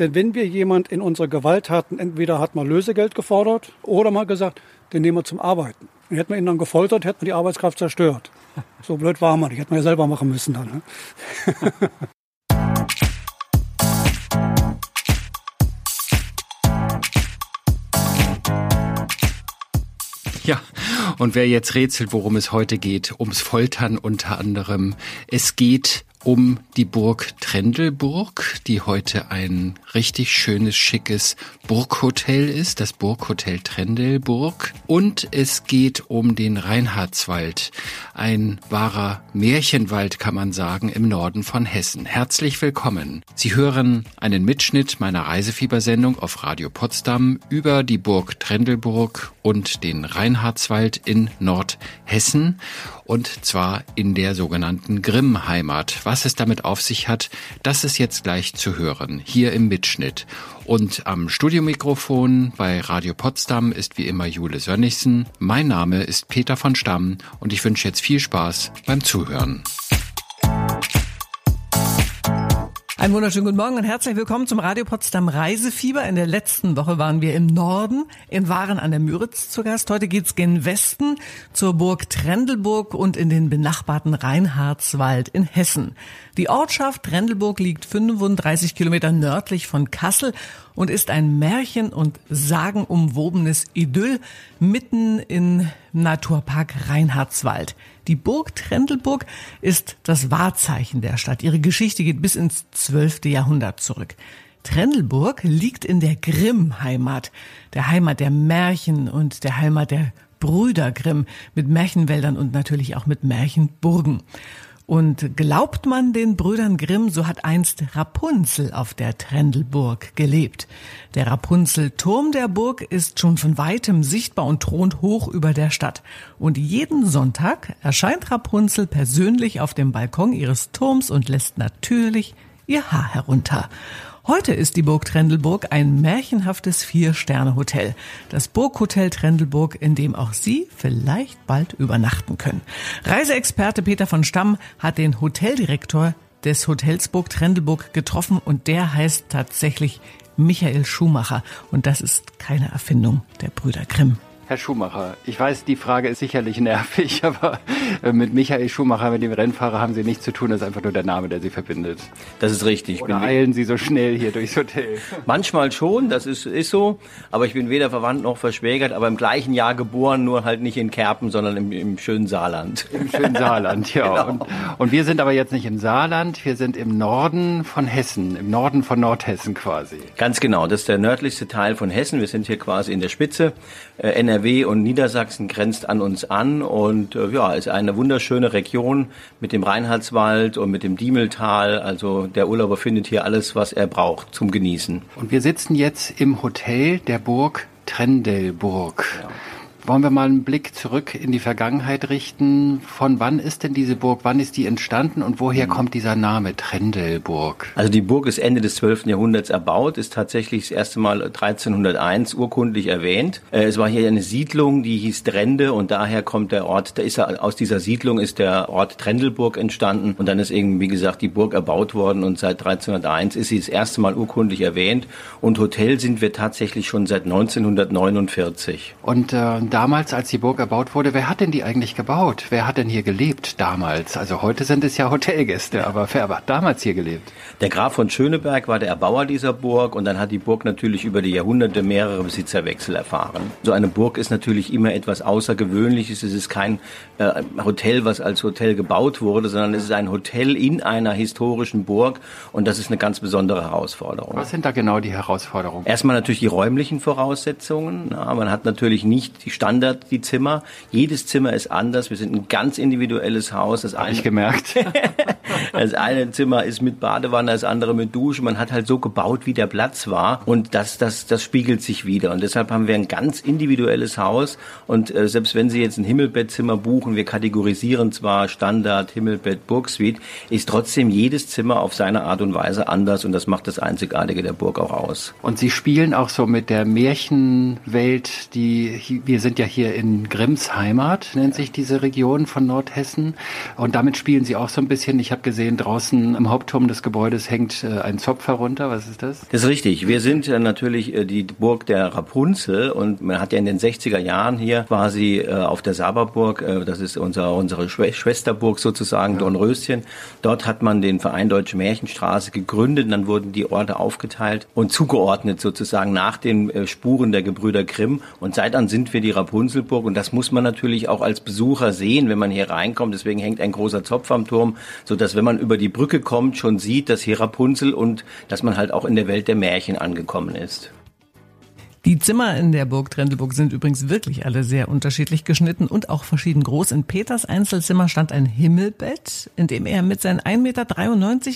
Denn wenn wir jemand in unserer Gewalt hatten, entweder hat man Lösegeld gefordert oder mal gesagt, den nehmen wir zum Arbeiten. Und hätten wir ihn dann gefoltert, hätten wir die Arbeitskraft zerstört. So blöd war man nicht. Hätten wir ja selber machen müssen dann. Ne? Ja, und wer jetzt rätselt, worum es heute geht, ums Foltern unter anderem. Es geht um die Burg Trendelburg, die heute ein richtig schönes, schickes Burghotel ist, das Burghotel Trendelburg. Und es geht um den Reinhardswald, ein wahrer Märchenwald, kann man sagen, im Norden von Hessen. Herzlich willkommen. Sie hören einen Mitschnitt meiner Reisefiebersendung auf Radio Potsdam über die Burg Trendelburg und den Reinhardswald in Nordhessen und zwar in der sogenannten Grimm-Heimat. Was es damit auf sich hat, das ist jetzt gleich zu hören, hier im Mitschnitt. Und am Studiomikrofon bei Radio Potsdam ist wie immer Jule Sönnigsen. Mein Name ist Peter von Stamm und ich wünsche jetzt viel Spaß beim Zuhören. Einen wunderschönen guten Morgen und herzlich willkommen zum Radio Potsdam Reisefieber. In der letzten Woche waren wir im Norden in Waren an der Müritz zu Gast. Heute geht's gen Westen zur Burg Trendelburg und in den benachbarten Reinhardswald in Hessen. Die Ortschaft Trendelburg liegt 35 Kilometer nördlich von Kassel und ist ein Märchen- und sagenumwobenes Idyll mitten in Naturpark Reinhardswald. Die Burg Trendelburg ist das Wahrzeichen der Stadt. Ihre Geschichte geht bis ins 12. Jahrhundert zurück. Trendelburg liegt in der Grimm-Heimat, der Heimat der Märchen und der Heimat der Brüder Grimm mit Märchenwäldern und natürlich auch mit Märchenburgen. Und glaubt man den Brüdern Grimm, so hat einst Rapunzel auf der Trendelburg gelebt. Der Rapunzelturm der Burg ist schon von weitem sichtbar und thront hoch über der Stadt. Und jeden Sonntag erscheint Rapunzel persönlich auf dem Balkon ihres Turms und lässt natürlich ihr Haar herunter. Heute ist die Burg Trendelburg ein märchenhaftes Vier-Sterne-Hotel. Das Burghotel Trendelburg, in dem auch Sie vielleicht bald übernachten können. Reiseexperte Peter von Stamm hat den Hoteldirektor des Hotels Burg Trendelburg getroffen und der heißt tatsächlich Michael Schumacher. Und das ist keine Erfindung der Brüder Grimm. Herr Schumacher, ich weiß, die Frage ist sicherlich nervig, aber äh, mit Michael Schumacher, mit dem Rennfahrer, haben Sie nichts zu tun. Das ist einfach nur der Name, der Sie verbindet. Das ist richtig. Oder eilen Sie so schnell hier durchs Hotel? Manchmal schon, das ist, ist so. Aber ich bin weder verwandt noch verschwägert, aber im gleichen Jahr geboren, nur halt nicht in Kerpen, sondern im, im schönen Saarland. Im schönen Saarland, ja. genau. und, und wir sind aber jetzt nicht im Saarland, wir sind im Norden von Hessen, im Norden von Nordhessen quasi. Ganz genau, das ist der nördlichste Teil von Hessen. Wir sind hier quasi in der Spitze. Äh, NRW und Niedersachsen grenzt an uns an und äh, ja, ist eine wunderschöne Region mit dem Reinhardswald und mit dem Diemeltal. Also der Urlauber findet hier alles, was er braucht zum Genießen. Und wir sitzen jetzt im Hotel der Burg Trendelburg. Ja. Wollen wir mal einen Blick zurück in die Vergangenheit richten? Von wann ist denn diese Burg? Wann ist die entstanden und woher mhm. kommt dieser Name Trendelburg? Also die Burg ist Ende des 12. Jahrhunderts erbaut, ist tatsächlich das erste Mal 1301 urkundlich erwähnt. Äh, es war hier eine Siedlung, die hieß Drende und daher kommt der Ort, da ist er, aus dieser Siedlung ist der Ort Trendelburg entstanden und dann ist eben, wie gesagt, die Burg erbaut worden und seit 1301 ist sie das erste Mal urkundlich erwähnt und Hotel sind wir tatsächlich schon seit 1949. Und äh, damals, als die Burg erbaut wurde, wer hat denn die eigentlich gebaut? Wer hat denn hier gelebt damals? Also heute sind es ja Hotelgäste, aber wer hat damals hier gelebt? Der Graf von Schöneberg war der Erbauer dieser Burg und dann hat die Burg natürlich über die Jahrhunderte mehrere Besitzerwechsel erfahren. So eine Burg ist natürlich immer etwas Außergewöhnliches. Es ist kein äh, Hotel, was als Hotel gebaut wurde, sondern es ist ein Hotel in einer historischen Burg und das ist eine ganz besondere Herausforderung. Was sind da genau die Herausforderungen? Erstmal natürlich die räumlichen Voraussetzungen. Ja, man hat natürlich nicht die Standard, die Zimmer. Jedes Zimmer ist anders. Wir sind ein ganz individuelles Haus. Das eine, ich gemerkt. das eine Zimmer ist mit Badewanne, das andere mit Dusche. Man hat halt so gebaut, wie der Platz war. Und das, das, das spiegelt sich wieder. Und deshalb haben wir ein ganz individuelles Haus. Und äh, selbst wenn Sie jetzt ein Himmelbettzimmer buchen, wir kategorisieren zwar Standard, Himmelbett, Burgsuite, ist trotzdem jedes Zimmer auf seine Art und Weise anders. Und das macht das Einzigartige der Burg auch aus. Und Sie spielen auch so mit der Märchenwelt, die wir sind sind ja hier in Grimms Heimat, nennt sich diese Region von Nordhessen. Und damit spielen Sie auch so ein bisschen. Ich habe gesehen, draußen am Hauptturm des Gebäudes hängt äh, ein Zopf herunter. Was ist das? Das ist richtig. Wir sind äh, natürlich äh, die Burg der Rapunzel und man hat ja in den 60er Jahren hier quasi auf der Saberburg, das ist unser, unsere Schwesterburg sozusagen, ja. Dornröschen, dort hat man den Verein Deutsche Märchenstraße gegründet dann wurden die Orte aufgeteilt und zugeordnet sozusagen nach den Spuren der Gebrüder Grimm und seit dann sind wir die Rapunzelburg und das muss man natürlich auch als Besucher sehen, wenn man hier reinkommt. Deswegen hängt ein großer Zopf am Turm, so dass wenn man über die Brücke kommt, schon sieht, dass hier Rapunzel und dass man halt auch in der Welt der Märchen angekommen ist. Die Zimmer in der Burg Trendelburg sind übrigens wirklich alle sehr unterschiedlich geschnitten und auch verschieden groß. In Peters Einzelzimmer stand ein Himmelbett, in dem er mit seinen 1,93 Meter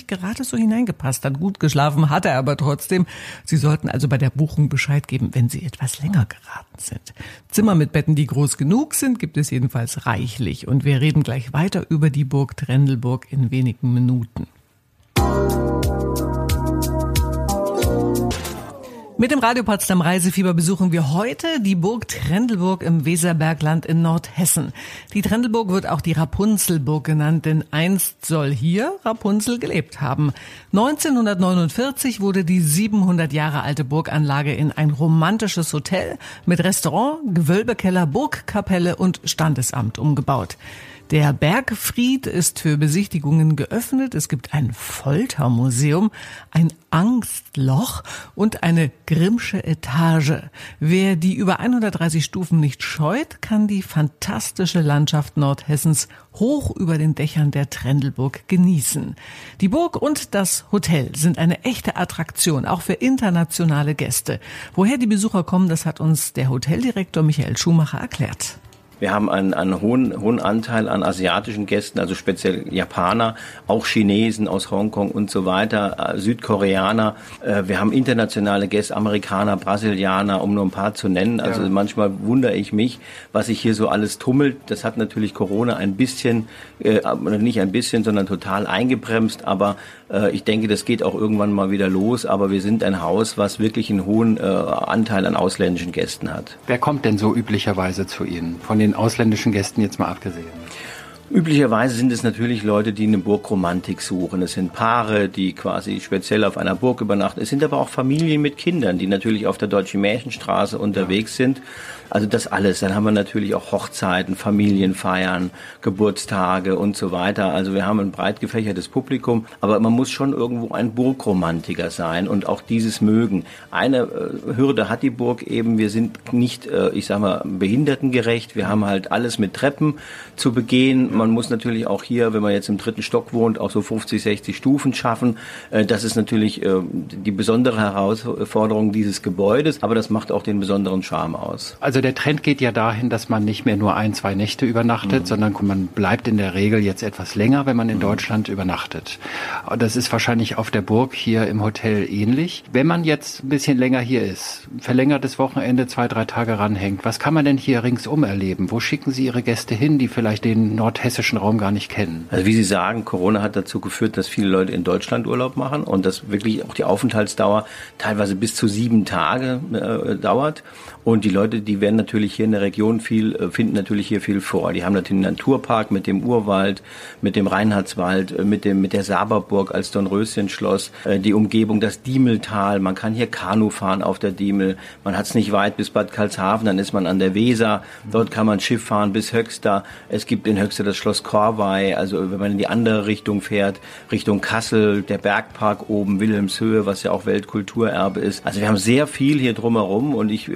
gerade so hineingepasst hat. Gut geschlafen hat er aber trotzdem. Sie sollten also bei der Buchung Bescheid geben, wenn Sie etwas länger geraten sind. Zimmer mit Betten, die groß genug sind, gibt es jedenfalls reichlich. Und wir reden gleich weiter über die Burg Trendelburg in wenigen Minuten. Mit dem Radio Potsdam Reisefieber besuchen wir heute die Burg Trendelburg im Weserbergland in Nordhessen. Die Trendelburg wird auch die Rapunzelburg genannt, denn einst soll hier Rapunzel gelebt haben. 1949 wurde die 700 Jahre alte Burganlage in ein romantisches Hotel mit Restaurant, Gewölbekeller, Burgkapelle und Standesamt umgebaut. Der Bergfried ist für Besichtigungen geöffnet. Es gibt ein Foltermuseum, ein Angstloch und eine Grimmsche Etage. Wer die über 130 Stufen nicht scheut, kann die fantastische Landschaft Nordhessens hoch über den Dächern der Trendelburg genießen. Die Burg und das Hotel sind eine echte Attraktion, auch für internationale Gäste. Woher die Besucher kommen, das hat uns der Hoteldirektor Michael Schumacher erklärt. Wir haben einen, einen hohen, hohen Anteil an asiatischen Gästen, also speziell Japaner, auch Chinesen aus Hongkong und so weiter, äh, Südkoreaner. Äh, wir haben internationale Gäste, Amerikaner, Brasilianer, um nur ein paar zu nennen. Also ja. manchmal wundere ich mich, was sich hier so alles tummelt. Das hat natürlich Corona ein bisschen, äh, nicht ein bisschen, sondern total eingebremst. Aber ich denke, das geht auch irgendwann mal wieder los. Aber wir sind ein Haus, was wirklich einen hohen äh, Anteil an ausländischen Gästen hat. Wer kommt denn so üblicherweise zu Ihnen? Von den ausländischen Gästen jetzt mal abgesehen. Üblicherweise sind es natürlich Leute, die eine Burgromantik suchen. Es sind Paare, die quasi speziell auf einer Burg übernachten. Es sind aber auch Familien mit Kindern, die natürlich auf der Deutschen Märchenstraße unterwegs sind also das alles. Dann haben wir natürlich auch Hochzeiten, Familienfeiern, Geburtstage und so weiter. Also wir haben ein breit gefächertes Publikum, aber man muss schon irgendwo ein Burgromantiker sein und auch dieses mögen. Eine äh, Hürde hat die Burg eben, wir sind nicht, äh, ich sag mal, behindertengerecht. Wir haben halt alles mit Treppen zu begehen. Man muss natürlich auch hier, wenn man jetzt im dritten Stock wohnt, auch so 50, 60 Stufen schaffen. Äh, das ist natürlich die besondere Herausforderung dieses Gebäudes, aber das macht auch den besonderen Charme aus. Also der Trend geht ja dahin, dass man nicht mehr nur ein, zwei Nächte übernachtet, mhm. sondern man bleibt in der Regel jetzt etwas länger, wenn man in mhm. Deutschland übernachtet. Das ist wahrscheinlich auf der Burg hier im Hotel ähnlich. Wenn man jetzt ein bisschen länger hier ist, verlängertes Wochenende, zwei, drei Tage ranhängt, was kann man denn hier ringsum erleben? Wo schicken Sie Ihre Gäste hin, die vielleicht den nordhessischen Raum gar nicht kennen? Also wie Sie sagen, Corona hat dazu geführt, dass viele Leute in Deutschland Urlaub machen und dass wirklich auch die Aufenthaltsdauer teilweise bis zu sieben Tage äh, dauert. Und die Leute, die werden natürlich hier in der Region viel, äh, finden natürlich hier viel vor. Die haben natürlich den Naturpark mit dem Urwald, mit dem Reinhardswald, äh, mit dem, mit der Saberburg als Dornröschenschloss, äh, die Umgebung, das Diemeltal. Man kann hier Kanu fahren auf der Diemel. Man hat es nicht weit bis Bad Karlshafen, dann ist man an der Weser. Dort kann man Schiff fahren bis Höxter. Es gibt in Höxter das Schloss Korvey. Also wenn man in die andere Richtung fährt, Richtung Kassel, der Bergpark oben, Wilhelmshöhe, was ja auch Weltkulturerbe ist. Also wir haben sehr viel hier drumherum und ich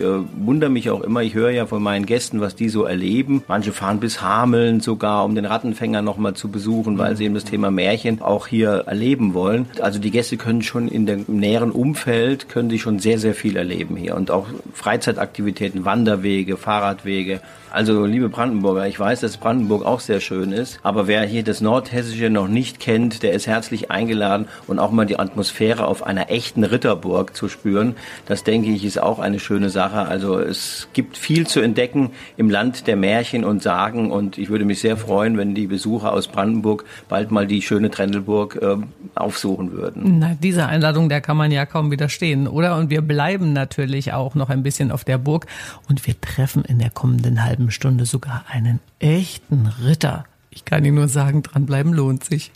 wundere mich auch immer, ich höre ja von meinen Gästen, was die so erleben. Manche fahren bis Hameln sogar, um den Rattenfänger nochmal zu besuchen, weil sie eben das Thema Märchen auch hier erleben wollen. Also die Gäste können schon in dem näheren Umfeld, können sie schon sehr, sehr viel erleben hier. Und auch Freizeitaktivitäten, Wanderwege, Fahrradwege, also, liebe Brandenburger, ich weiß, dass Brandenburg auch sehr schön ist, aber wer hier das Nordhessische noch nicht kennt, der ist herzlich eingeladen und auch mal die Atmosphäre auf einer echten Ritterburg zu spüren. Das denke ich ist auch eine schöne Sache. Also, es gibt viel zu entdecken im Land der Märchen und Sagen und ich würde mich sehr freuen, wenn die Besucher aus Brandenburg bald mal die schöne Trendelburg äh, aufsuchen würden. Na, dieser Einladung, der kann man ja kaum widerstehen, oder? Und wir bleiben natürlich auch noch ein bisschen auf der Burg und wir treffen in der kommenden halben halben Stunde sogar einen echten Ritter. Ich kann Ihnen nur sagen, dranbleiben lohnt sich.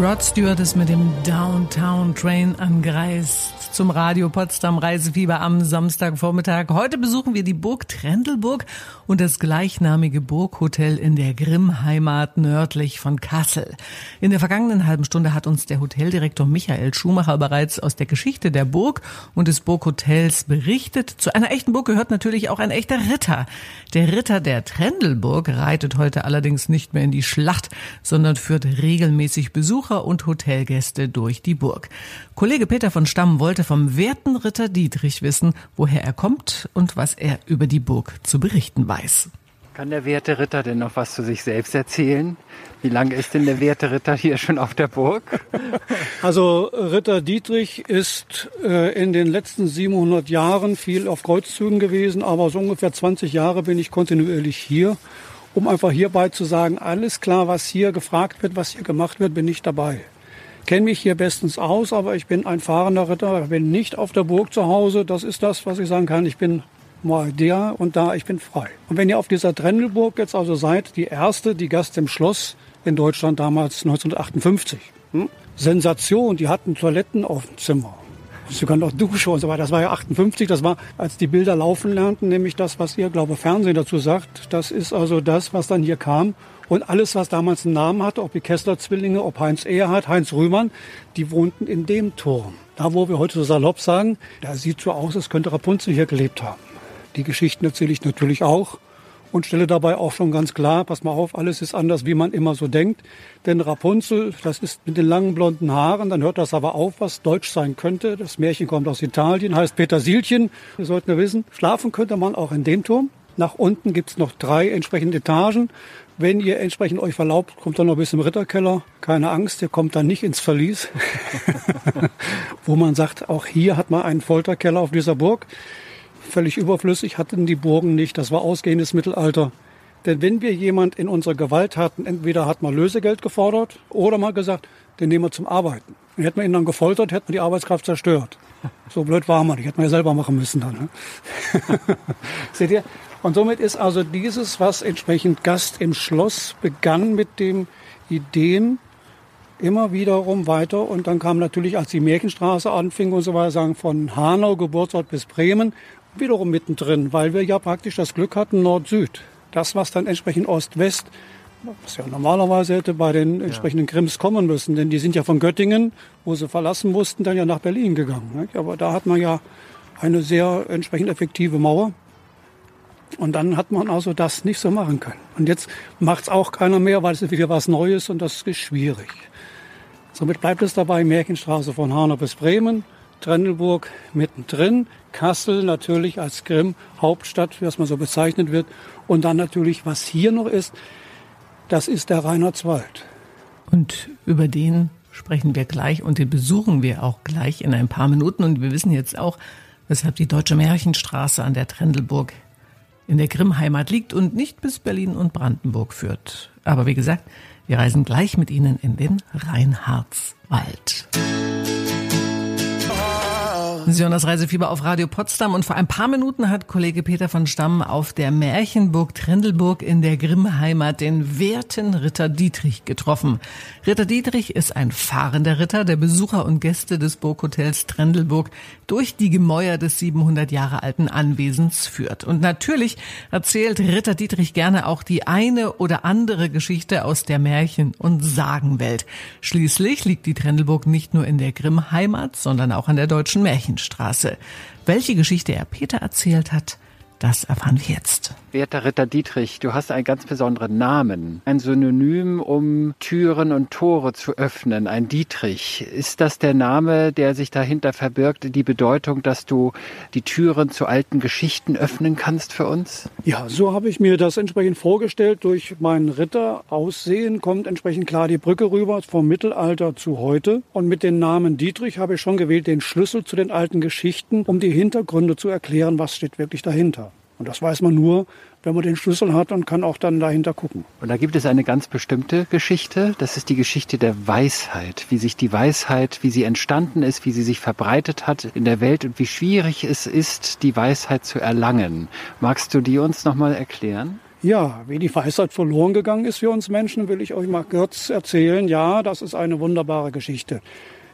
Rod Stewart ist mit dem Downtown Train angereist zum Radio Potsdam Reisefieber am Samstagvormittag. Heute besuchen wir die Burg Trendelburg und das gleichnamige Burghotel in der Grimmheimat nördlich von Kassel. In der vergangenen halben Stunde hat uns der Hoteldirektor Michael Schumacher bereits aus der Geschichte der Burg und des Burghotels berichtet. Zu einer echten Burg gehört natürlich auch ein echter Ritter. Der Ritter der Trendelburg reitet heute allerdings nicht mehr in die Schlacht, sondern führt regelmäßig Besuch Besucher und Hotelgäste durch die Burg. Kollege Peter von Stamm wollte vom werten Ritter Dietrich wissen, woher er kommt und was er über die Burg zu berichten weiß. Kann der werte Ritter denn noch was zu sich selbst erzählen? Wie lange ist denn der werte Ritter hier schon auf der Burg? Also Ritter Dietrich ist äh, in den letzten 700 Jahren viel auf Kreuzzügen gewesen, aber so ungefähr 20 Jahre bin ich kontinuierlich hier um einfach hierbei zu sagen, alles klar, was hier gefragt wird, was hier gemacht wird, bin ich dabei. Kenne mich hier bestens aus, aber ich bin ein fahrender Ritter, bin nicht auf der Burg zu Hause. Das ist das, was ich sagen kann. Ich bin mal der und da, ich bin frei. Und wenn ihr auf dieser Trendelburg jetzt also seid, die erste, die Gast im Schloss in Deutschland damals 1958. Hm? Sensation, die hatten Toiletten auf dem Zimmer sogar noch Dusche und so weiter. Das war ja 58, das war, als die Bilder laufen lernten, nämlich das, was ihr, glaube Fernsehen dazu sagt. Das ist also das, was dann hier kam. Und alles, was damals einen Namen hatte, ob die Kessler-Zwillinge, ob Heinz Ehrhardt, Heinz Rühmann, die wohnten in dem Turm. Da, wo wir heute so salopp sagen, da sieht so aus, als könnte Rapunzel hier gelebt haben. Die Geschichten erzähle ich natürlich auch und stelle dabei auch schon ganz klar, pass mal auf, alles ist anders, wie man immer so denkt. Denn Rapunzel, das ist mit den langen blonden Haaren, dann hört das aber auf, was deutsch sein könnte. Das Märchen kommt aus Italien, heißt Petersilchen. Wir sollten ja wissen, schlafen könnte man auch in dem Turm. Nach unten gibt's noch drei entsprechende Etagen. Wenn ihr entsprechend euch verlaubt, kommt dann noch bis im Ritterkeller. Keine Angst, ihr kommt dann nicht ins Verlies. Wo man sagt, auch hier hat man einen Folterkeller auf dieser Burg völlig überflüssig, hatten die Burgen nicht. Das war ausgehendes Mittelalter. Denn wenn wir jemand in unserer Gewalt hatten, entweder hat man Lösegeld gefordert oder mal gesagt, den nehmen wir zum Arbeiten. Und hätten wir ihn dann gefoltert, hätten wir die Arbeitskraft zerstört. So blöd war man nicht. Hätten wir ja selber machen müssen dann. Ne? Seht ihr? Und somit ist also dieses, was entsprechend Gast im Schloss begann mit den Ideen, immer wiederum weiter. Und dann kam natürlich, als die Märchenstraße anfing und so weiter, sagen von Hanau, Geburtsort bis Bremen, wiederum mittendrin, weil wir ja praktisch das Glück hatten Nord-Süd. Das, was dann entsprechend Ost-West, was ja normalerweise hätte bei den entsprechenden Grimms kommen müssen, denn die sind ja von Göttingen, wo sie verlassen mussten, dann ja nach Berlin gegangen. Nicht? Aber da hat man ja eine sehr entsprechend effektive Mauer. Und dann hat man also das nicht so machen können. Und jetzt macht es auch keiner mehr, weil es wieder was Neues und das ist schwierig. Somit bleibt es dabei, Märchenstraße von Hanau bis Bremen, Trendelburg mittendrin, Kassel natürlich als Grimm Hauptstadt, wie das mal so bezeichnet wird. Und dann natürlich, was hier noch ist, das ist der Reinhardswald. Und über den sprechen wir gleich und den besuchen wir auch gleich in ein paar Minuten. Und wir wissen jetzt auch, weshalb die Deutsche Märchenstraße an der Trendelburg in der Grimmheimat liegt und nicht bis Berlin und Brandenburg führt. Aber wie gesagt, wir reisen gleich mit Ihnen in den Reinhardswald. Sie das Reisefieber auf Radio Potsdam und vor ein paar Minuten hat Kollege Peter von Stamm auf der Märchenburg Trendelburg in der Grimmheimat den werten Ritter Dietrich getroffen. Ritter Dietrich ist ein fahrender Ritter, der Besucher und Gäste des Burghotels Trendelburg durch die Gemäuer des 700 Jahre alten Anwesens führt. Und natürlich erzählt Ritter Dietrich gerne auch die eine oder andere Geschichte aus der Märchen- und Sagenwelt. Schließlich liegt die Trendelburg nicht nur in der Grimmheimat, sondern auch an der deutschen Märchen Märchenstraße. Welche Geschichte er Peter erzählt hat, das erfahren wir jetzt. Werter Ritter Dietrich, du hast einen ganz besonderen Namen. Ein Synonym, um Türen und Tore zu öffnen. Ein Dietrich. Ist das der Name, der sich dahinter verbirgt, die Bedeutung, dass du die Türen zu alten Geschichten öffnen kannst für uns? Ja, so habe ich mir das entsprechend vorgestellt. Durch mein Ritteraussehen kommt entsprechend klar die Brücke rüber vom Mittelalter zu heute. Und mit dem Namen Dietrich habe ich schon gewählt den Schlüssel zu den alten Geschichten, um die Hintergründe zu erklären, was steht wirklich dahinter. Und das weiß man nur, wenn man den Schlüssel hat und kann auch dann dahinter gucken. Und da gibt es eine ganz bestimmte Geschichte. Das ist die Geschichte der Weisheit. Wie sich die Weisheit, wie sie entstanden ist, wie sie sich verbreitet hat in der Welt und wie schwierig es ist, die Weisheit zu erlangen. Magst du die uns nochmal erklären? Ja, wie die Weisheit verloren gegangen ist für uns Menschen, will ich euch mal kurz erzählen. Ja, das ist eine wunderbare Geschichte.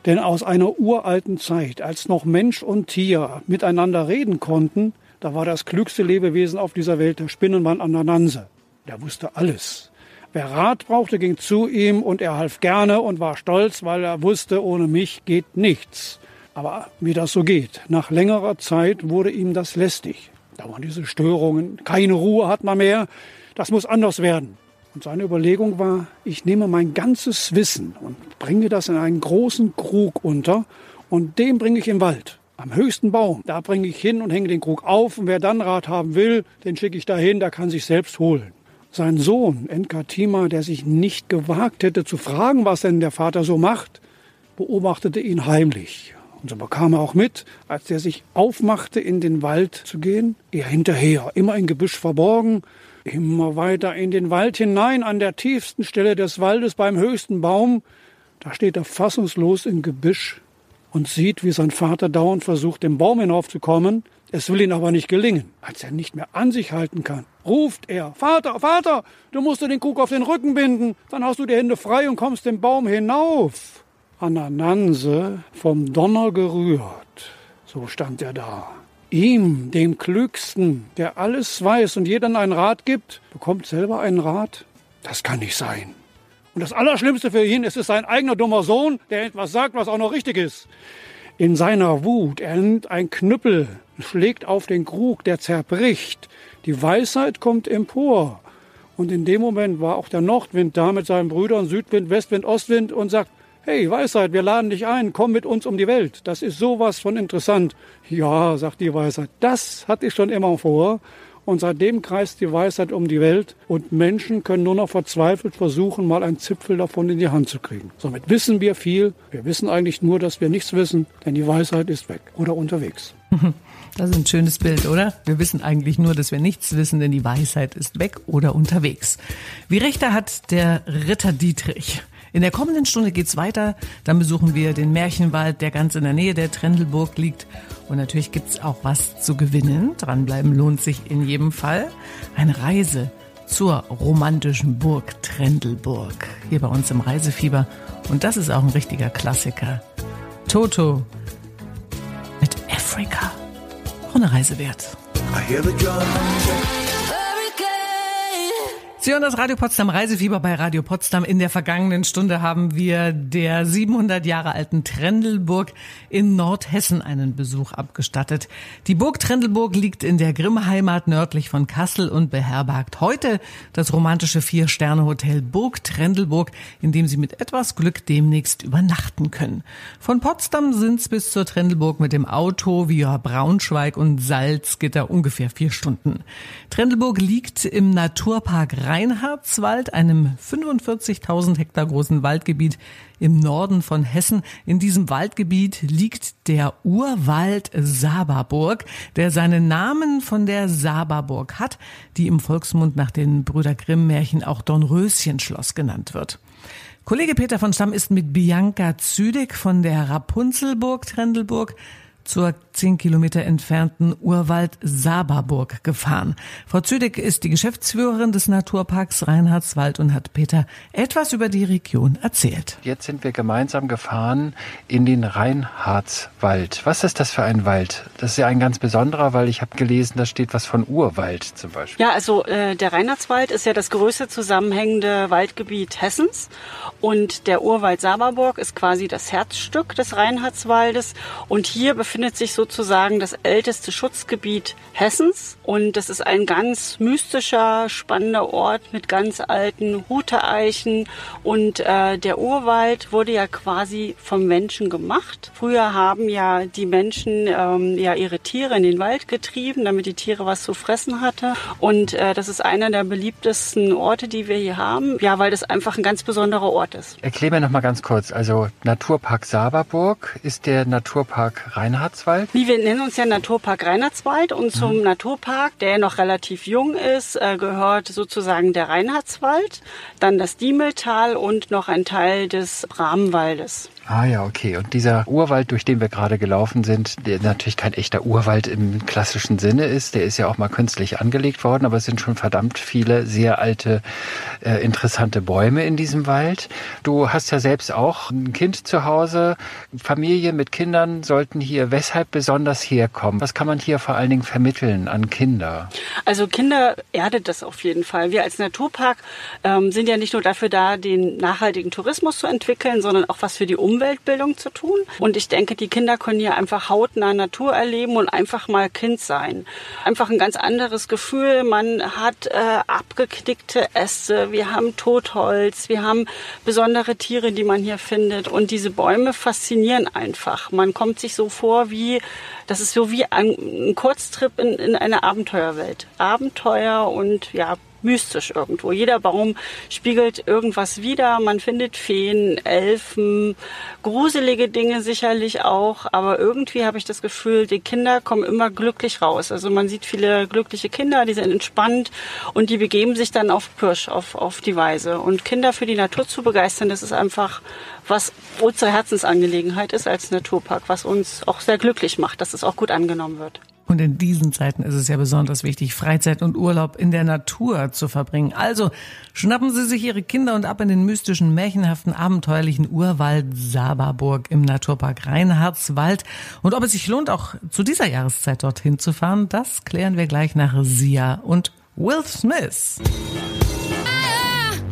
Denn aus einer uralten Zeit, als noch Mensch und Tier miteinander reden konnten, da war das klügste Lebewesen auf dieser Welt der Spinnenmann an der Nanse. Der wusste alles. Wer Rat brauchte, ging zu ihm und er half gerne und war stolz, weil er wusste, ohne mich geht nichts. Aber wie das so geht, nach längerer Zeit wurde ihm das lästig. Da waren diese Störungen, keine Ruhe hat man mehr, das muss anders werden. Und seine Überlegung war, ich nehme mein ganzes Wissen und bringe das in einen großen Krug unter und den bringe ich im Wald. Am höchsten Baum, da bringe ich hin und hänge den Krug auf. Und wer dann Rat haben will, den schicke ich dahin, der kann sich selbst holen. Sein Sohn, Enkatima, der sich nicht gewagt hätte zu fragen, was denn der Vater so macht, beobachtete ihn heimlich. Und so bekam er auch mit, als er sich aufmachte, in den Wald zu gehen, er hinterher, immer in Gebüsch verborgen, Immer weiter in den Wald hinein, an der tiefsten Stelle des Waldes beim höchsten Baum, da steht er fassungslos im Gebüsch und sieht, wie sein Vater dauernd versucht, den Baum hinaufzukommen. Es will ihn aber nicht gelingen. Als er nicht mehr an sich halten kann, ruft er, Vater, Vater, du musst dir den Krug auf den Rücken binden, dann hast du die Hände frei und kommst den Baum hinauf. Anananse vom Donner gerührt, so stand er da. Ihm, dem Klügsten, der alles weiß und jedem einen Rat gibt, bekommt selber einen Rat? Das kann nicht sein. Und das Allerschlimmste für ihn ist es sein eigener dummer Sohn, der etwas sagt, was auch noch richtig ist. In seiner Wut, er nimmt ein Knüppel, schlägt auf den Krug, der zerbricht. Die Weisheit kommt empor. Und in dem Moment war auch der Nordwind da mit seinen Brüdern, Südwind, Westwind, Ostwind und sagt, Hey, Weisheit, wir laden dich ein, komm mit uns um die Welt. Das ist sowas von interessant. Ja, sagt die Weisheit, das hatte ich schon immer vor. Und seitdem kreist die Weisheit um die Welt und Menschen können nur noch verzweifelt versuchen, mal einen Zipfel davon in die Hand zu kriegen. Somit wissen wir viel. Wir wissen eigentlich nur, dass wir nichts wissen, denn die Weisheit ist weg oder unterwegs. Das ist ein schönes Bild, oder? Wir wissen eigentlich nur, dass wir nichts wissen, denn die Weisheit ist weg oder unterwegs. Wie rechter hat der Ritter Dietrich. In der kommenden Stunde geht's weiter. Dann besuchen wir den Märchenwald, der ganz in der Nähe der Trendelburg liegt. Und natürlich gibt's auch was zu gewinnen. Dranbleiben lohnt sich in jedem Fall. Eine Reise zur romantischen Burg Trendelburg. Hier bei uns im Reisefieber. Und das ist auch ein richtiger Klassiker. Toto mit Afrika. Auch eine Reise wert. I hear the drum. Sie hören das Radio Potsdam Reisefieber bei Radio Potsdam. In der vergangenen Stunde haben wir der 700 Jahre alten Trendelburg in Nordhessen einen Besuch abgestattet. Die Burg Trendelburg liegt in der Grimmheimat nördlich von Kassel und beherbergt heute das romantische Vier-Sterne-Hotel Burg Trendelburg, in dem Sie mit etwas Glück demnächst übernachten können. Von Potsdam sind es bis zur Trendelburg mit dem Auto via Braunschweig und Salzgitter ungefähr vier Stunden. Trendelburg liegt im Naturpark Reinhardswald, einem 45.000 Hektar großen Waldgebiet im Norden von Hessen. In diesem Waldgebiet liegt der Urwald Saberburg, der seinen Namen von der Saberburg hat, die im Volksmund nach den Brüder Grimm Märchen auch Dornröschenschloss genannt wird. Kollege Peter von Stamm ist mit Bianca Züdig von der Rapunzelburg Trendelburg zur zehn Kilometer entfernten Urwald Saberburg gefahren. Frau Züdig ist die Geschäftsführerin des Naturparks Reinhardswald und hat Peter etwas über die Region erzählt. Jetzt sind wir gemeinsam gefahren in den Reinhardswald. Was ist das für ein Wald? Das ist ja ein ganz besonderer, weil ich habe gelesen, da steht was von Urwald zum Beispiel. Ja, also äh, der Reinhardswald ist ja das größte zusammenhängende Waldgebiet Hessens und der Urwald Saberburg ist quasi das Herzstück des Reinhardswaldes und hier befindet befindet sich sozusagen das älteste Schutzgebiet Hessens. Und das ist ein ganz mystischer, spannender Ort mit ganz alten Huteeichen. Und äh, der Urwald wurde ja quasi vom Menschen gemacht. Früher haben ja die Menschen ähm, ja ihre Tiere in den Wald getrieben, damit die Tiere was zu fressen hatte. Und äh, das ist einer der beliebtesten Orte, die wir hier haben. Ja, weil das einfach ein ganz besonderer Ort ist. Erklär mir noch mal ganz kurz. Also Naturpark Saberburg ist der Naturpark Reinhard Reinhardswald? Wie wir nennen uns ja Naturpark Reinhardswald und zum mhm. Naturpark, der noch relativ jung ist, äh, gehört sozusagen der Reinhardswald, dann das Diemeltal und noch ein Teil des Bramwaldes. Ah ja, okay. Und dieser Urwald, durch den wir gerade gelaufen sind, der natürlich kein echter Urwald im klassischen Sinne ist, der ist ja auch mal künstlich angelegt worden, aber es sind schon verdammt viele sehr alte, äh, interessante Bäume in diesem Wald. Du hast ja selbst auch ein Kind zu Hause. Familien mit Kindern sollten hier weshalb besonders herkommen? Was kann man hier vor allen Dingen vermitteln an Kinder? Also Kinder erdet das auf jeden Fall. Wir als Naturpark ähm, sind ja nicht nur dafür da, den nachhaltigen Tourismus zu entwickeln, sondern auch was für die Umwelt Umweltbildung zu tun. Und ich denke, die Kinder können hier einfach hautnah Natur erleben und einfach mal Kind sein. Einfach ein ganz anderes Gefühl. Man hat äh, abgeknickte Äste, wir haben Totholz, wir haben besondere Tiere, die man hier findet. Und diese Bäume faszinieren einfach. Man kommt sich so vor wie, das ist so wie ein, ein Kurztrip in, in eine Abenteuerwelt. Abenteuer und ja, mystisch irgendwo. Jeder Baum spiegelt irgendwas wider. Man findet Feen, Elfen, gruselige Dinge sicherlich auch. Aber irgendwie habe ich das Gefühl, die Kinder kommen immer glücklich raus. Also man sieht viele glückliche Kinder, die sind entspannt und die begeben sich dann auf Pirsch, auf, auf die Weise. Und Kinder für die Natur zu begeistern, das ist einfach was unsere Herzensangelegenheit ist als Naturpark, was uns auch sehr glücklich macht, dass es auch gut angenommen wird. Und in diesen Zeiten ist es ja besonders wichtig, Freizeit und Urlaub in der Natur zu verbringen. Also schnappen Sie sich Ihre Kinder und ab in den mystischen, märchenhaften, abenteuerlichen Urwald Saberburg im Naturpark Reinhardswald. Und ob es sich lohnt, auch zu dieser Jahreszeit dorthin zu fahren, das klären wir gleich nach Sia und Will Smith.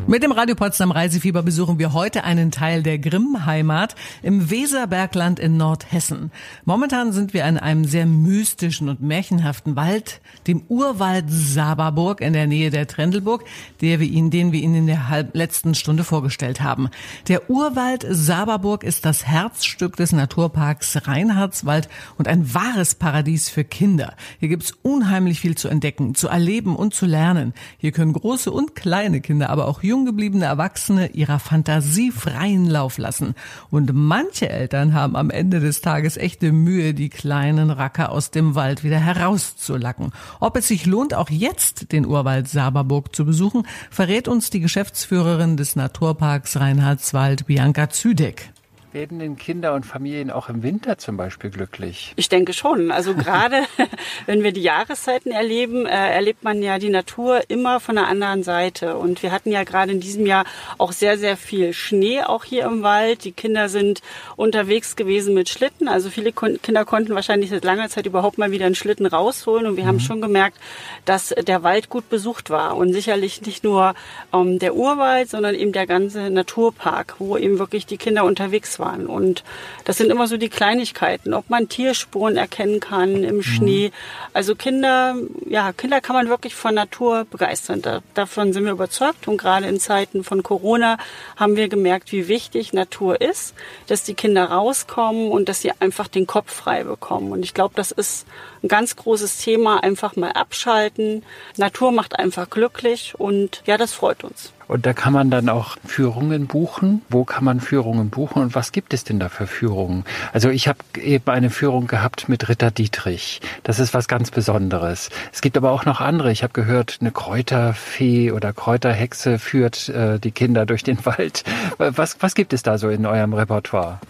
Mit dem Radio Potsdam Reisefieber besuchen wir heute einen Teil der Grimm-Heimat im Weserbergland in Nordhessen. Momentan sind wir in einem sehr mystischen und märchenhaften Wald, dem Urwald Saberburg in der Nähe der Trendelburg, der wir Ihnen, den wir Ihnen in der letzten Stunde vorgestellt haben. Der Urwald Saberburg ist das Herzstück des Naturparks Reinhardswald und ein wahres Paradies für Kinder. Hier gibt's unheimlich viel zu entdecken, zu erleben und zu lernen. Hier können große und kleine Kinder, aber auch junge jung Erwachsene ihrer Fantasie freien Lauf lassen. Und manche Eltern haben am Ende des Tages echte Mühe, die kleinen Racker aus dem Wald wieder herauszulacken. Ob es sich lohnt, auch jetzt den Urwald Saberburg zu besuchen, verrät uns die Geschäftsführerin des Naturparks Reinhardswald, Bianca Züdeck. Werden denn Kinder und Familien auch im Winter zum Beispiel glücklich? Ich denke schon. Also gerade wenn wir die Jahreszeiten erleben, äh, erlebt man ja die Natur immer von der anderen Seite. Und wir hatten ja gerade in diesem Jahr auch sehr, sehr viel Schnee auch hier im Wald. Die Kinder sind unterwegs gewesen mit Schlitten. Also viele Kinder konnten wahrscheinlich seit langer Zeit überhaupt mal wieder einen Schlitten rausholen. Und wir mhm. haben schon gemerkt, dass der Wald gut besucht war. Und sicherlich nicht nur ähm, der Urwald, sondern eben der ganze Naturpark, wo eben wirklich die Kinder unterwegs waren. Und das sind immer so die Kleinigkeiten, ob man Tierspuren erkennen kann im mhm. Schnee. Also Kinder, ja, Kinder kann man wirklich von Natur begeistern. Da, davon sind wir überzeugt. Und gerade in Zeiten von Corona haben wir gemerkt, wie wichtig Natur ist, dass die Kinder rauskommen und dass sie einfach den Kopf frei bekommen. Und ich glaube, das ist ein ganz großes Thema. Einfach mal abschalten. Natur macht einfach glücklich und ja, das freut uns. Und da kann man dann auch Führungen buchen. Wo kann man Führungen buchen und was gibt es denn da für Führungen? Also ich habe eben eine Führung gehabt mit Ritter Dietrich. Das ist was ganz Besonderes. Es gibt aber auch noch andere. Ich habe gehört, eine Kräuterfee oder Kräuterhexe führt äh, die Kinder durch den Wald. Was, was gibt es da so in eurem Repertoire?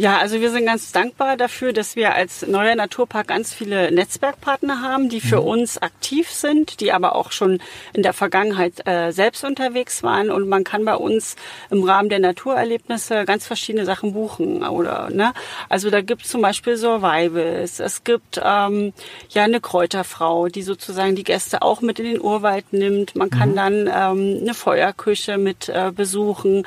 Ja, also wir sind ganz dankbar dafür, dass wir als neuer Naturpark ganz viele Netzwerkpartner haben, die für mhm. uns aktiv sind, die aber auch schon in der Vergangenheit äh, selbst unterwegs waren. Und man kann bei uns im Rahmen der Naturerlebnisse ganz verschiedene Sachen buchen. Oder ne? Also da gibt es zum Beispiel Survivals, es gibt ähm, ja eine Kräuterfrau, die sozusagen die Gäste auch mit in den Urwald nimmt. Man kann mhm. dann ähm, eine Feuerküche mit äh, besuchen.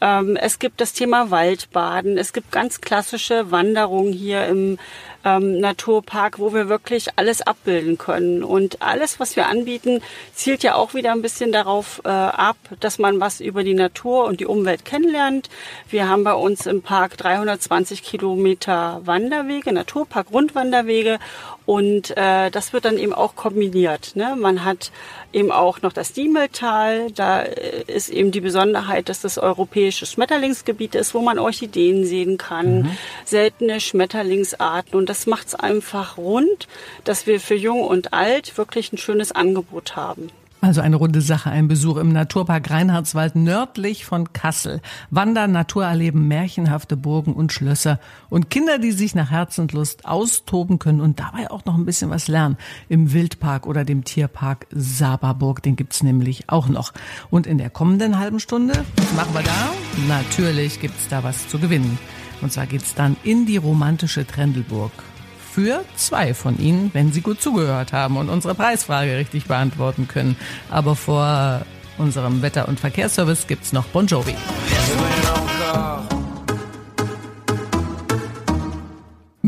Ähm, es gibt das Thema Waldbaden. Es gibt ganz klassische Wanderungen hier im ähm, Naturpark, wo wir wirklich alles abbilden können. Und alles, was wir anbieten, zielt ja auch wieder ein bisschen darauf äh, ab, dass man was über die Natur und die Umwelt kennenlernt. Wir haben bei uns im Park 320 Kilometer Wanderwege, Naturpark Rundwanderwege Und äh, das wird dann eben auch kombiniert. Ne? Man hat eben auch noch das Diemeltal. Da äh, ist eben die Besonderheit, dass das europäische Schmetterlingsgebiet ist, wo man Orchideen sehen kann, mhm. seltene Schmetterlingsarten. Und das macht es einfach rund, dass wir für Jung und Alt wirklich ein schönes Angebot haben. Also eine runde Sache, ein Besuch im Naturpark Reinhardswald nördlich von Kassel. Wandern, Natur erleben, märchenhafte Burgen und Schlösser und Kinder, die sich nach Herzenslust austoben können und dabei auch noch ein bisschen was lernen. Im Wildpark oder dem Tierpark Saberburg, den gibt's nämlich auch noch. Und in der kommenden halben Stunde, was machen wir da? Natürlich gibt's da was zu gewinnen. Und zwar geht's dann in die romantische Trendelburg für zwei von Ihnen, wenn Sie gut zugehört haben und unsere Preisfrage richtig beantworten können. Aber vor unserem Wetter- und Verkehrsservice gibt's noch Bon Jovi.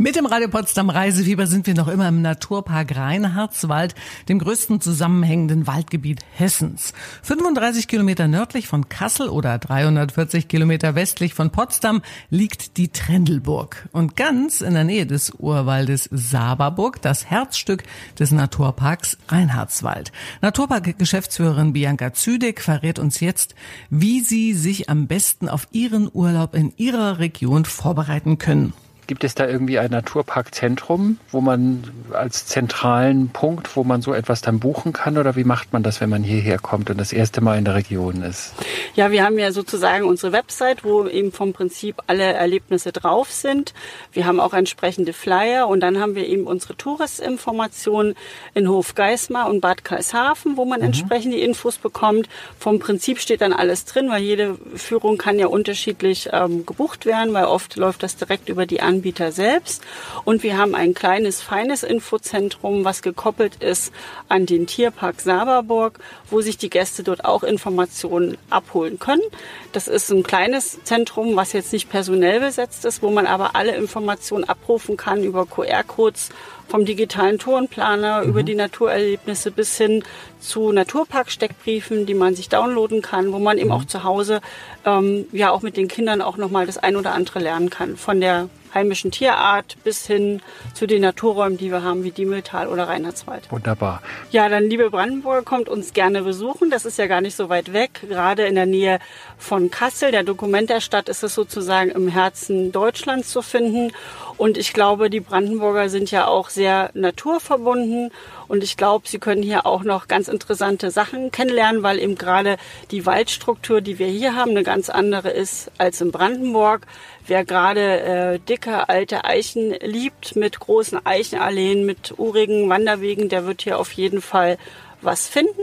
Mit dem Radio Potsdam Reisefieber sind wir noch immer im Naturpark Reinhardswald, dem größten zusammenhängenden Waldgebiet Hessens. 35 Kilometer nördlich von Kassel oder 340 Kilometer westlich von Potsdam liegt die Trendelburg. Und ganz in der Nähe des Urwaldes Saberburg das Herzstück des Naturparks Reinhardswald. Naturpark-Geschäftsführerin Bianca Züdek verrät uns jetzt, wie Sie sich am besten auf Ihren Urlaub in Ihrer Region vorbereiten können. Gibt es da irgendwie ein Naturparkzentrum, wo man als zentralen Punkt, wo man so etwas dann buchen kann? Oder wie macht man das, wenn man hierher kommt und das erste Mal in der Region ist? Ja, wir haben ja sozusagen unsere Website, wo eben vom Prinzip alle Erlebnisse drauf sind. Wir haben auch entsprechende Flyer und dann haben wir eben unsere Touristinformationen in Hofgeismar und Bad Karlshafen, wo man mhm. entsprechend die Infos bekommt. Vom Prinzip steht dann alles drin, weil jede Führung kann ja unterschiedlich ähm, gebucht werden, weil oft läuft das direkt über die Anbieter selbst. Und wir haben ein kleines, feines Infozentrum, was gekoppelt ist an den Tierpark Saberburg, wo sich die Gäste dort auch Informationen abholen können. Das ist ein kleines Zentrum, was jetzt nicht personell besetzt ist, wo man aber alle Informationen abrufen kann über QR-Codes vom digitalen Tourenplaner mhm. über die Naturerlebnisse bis hin zu Naturpark-Steckbriefen, die man sich downloaden kann, wo man eben mhm. auch zu Hause ähm, ja auch mit den Kindern auch nochmal das ein oder andere lernen kann. Von der heimischen Tierart bis hin zu den Naturräumen, die wir haben, wie Diemeltal oder Reinhardswald. Wunderbar. Ja, dann liebe Brandenburger, kommt uns gerne besuchen. Das ist ja gar nicht so weit weg, gerade in der Nähe von Kassel. Der Dokument der Stadt ist es sozusagen im Herzen Deutschlands zu finden. Und ich glaube, die Brandenburger sind ja auch sehr naturverbunden. Und ich glaube, sie können hier auch noch ganz interessante Sachen kennenlernen, weil eben gerade die Waldstruktur, die wir hier haben, eine ganz andere ist als in Brandenburg. Wer gerade äh, dicke alte Eichen liebt mit großen Eichenalleen, mit urigen Wanderwegen, der wird hier auf jeden Fall was finden.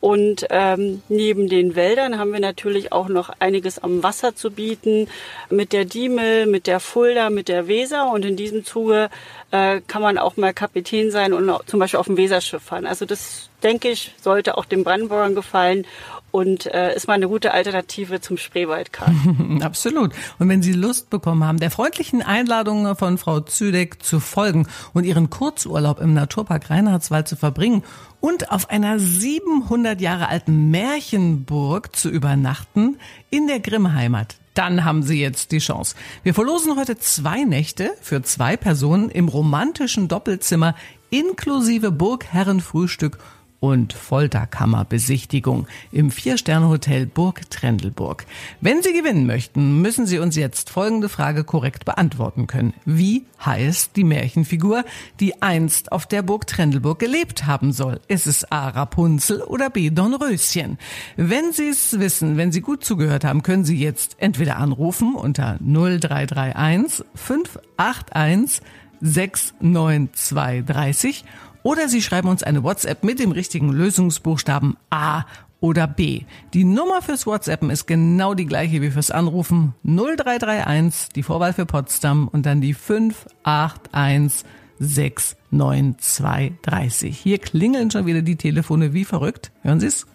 Und ähm, neben den Wäldern haben wir natürlich auch noch einiges am Wasser zu bieten, mit der Diemel, mit der Fulda, mit der Weser. Und in diesem Zuge äh, kann man auch mal Kapitän sein und zum Beispiel auf dem Weserschiff fahren. Also das, denke ich, sollte auch den Brandenburgern gefallen und äh, ist mal eine gute Alternative zum Spreewaldkart. Absolut. Und wenn Sie Lust bekommen haben, der freundlichen Einladung von Frau Züdeck zu folgen und Ihren Kurzurlaub im Naturpark Reinhardswald zu verbringen und auf einer 700 Jahre alten Märchenburg zu übernachten in der Grimmheimat, dann haben Sie jetzt die Chance. Wir verlosen heute zwei Nächte für zwei Personen im romantischen Doppelzimmer inklusive Burgherrenfrühstück und Folterkammerbesichtigung im Vier-Sterne-Hotel Burg Trendelburg. Wenn Sie gewinnen möchten, müssen Sie uns jetzt folgende Frage korrekt beantworten können. Wie heißt die Märchenfigur, die einst auf der Burg Trendelburg gelebt haben soll? Ist es A. Rapunzel oder B. Dornröschen? Wenn Sie es wissen, wenn Sie gut zugehört haben, können Sie jetzt entweder anrufen unter 0331 581 69230 oder Sie schreiben uns eine WhatsApp mit dem richtigen Lösungsbuchstaben A oder B. Die Nummer fürs WhatsAppen ist genau die gleiche wie fürs Anrufen 0331, die Vorwahl für Potsdam und dann die 581 69230. Hier klingeln schon wieder die Telefone wie verrückt. Hören Sie es?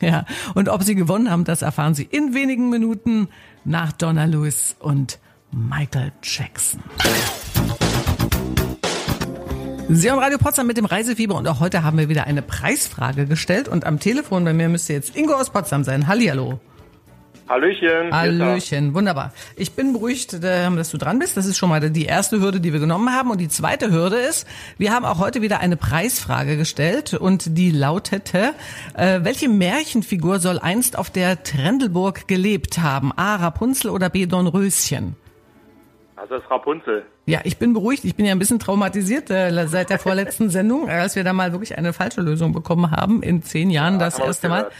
Ja, und ob Sie gewonnen haben, das erfahren Sie in wenigen Minuten nach Donna Lewis und Michael Jackson. Sie haben Radio Potsdam mit dem Reisefieber und auch heute haben wir wieder eine Preisfrage gestellt und am Telefon bei mir müsste jetzt Ingo aus Potsdam sein. Hallihallo. Hallöchen. Hallöchen, wunderbar. Ich bin beruhigt, äh, dass du dran bist. Das ist schon mal die erste Hürde, die wir genommen haben. Und die zweite Hürde ist, wir haben auch heute wieder eine Preisfrage gestellt und die lautete, äh, welche Märchenfigur soll einst auf der Trendelburg gelebt haben? A. Rapunzel oder B. Dornröschen? Also das ist Rapunzel. Ja, ich bin beruhigt. Ich bin ja ein bisschen traumatisiert äh, seit der vorletzten Sendung, als wir da mal wirklich eine falsche Lösung bekommen haben. In zehn Jahren Ja, das erste Mal. gehört.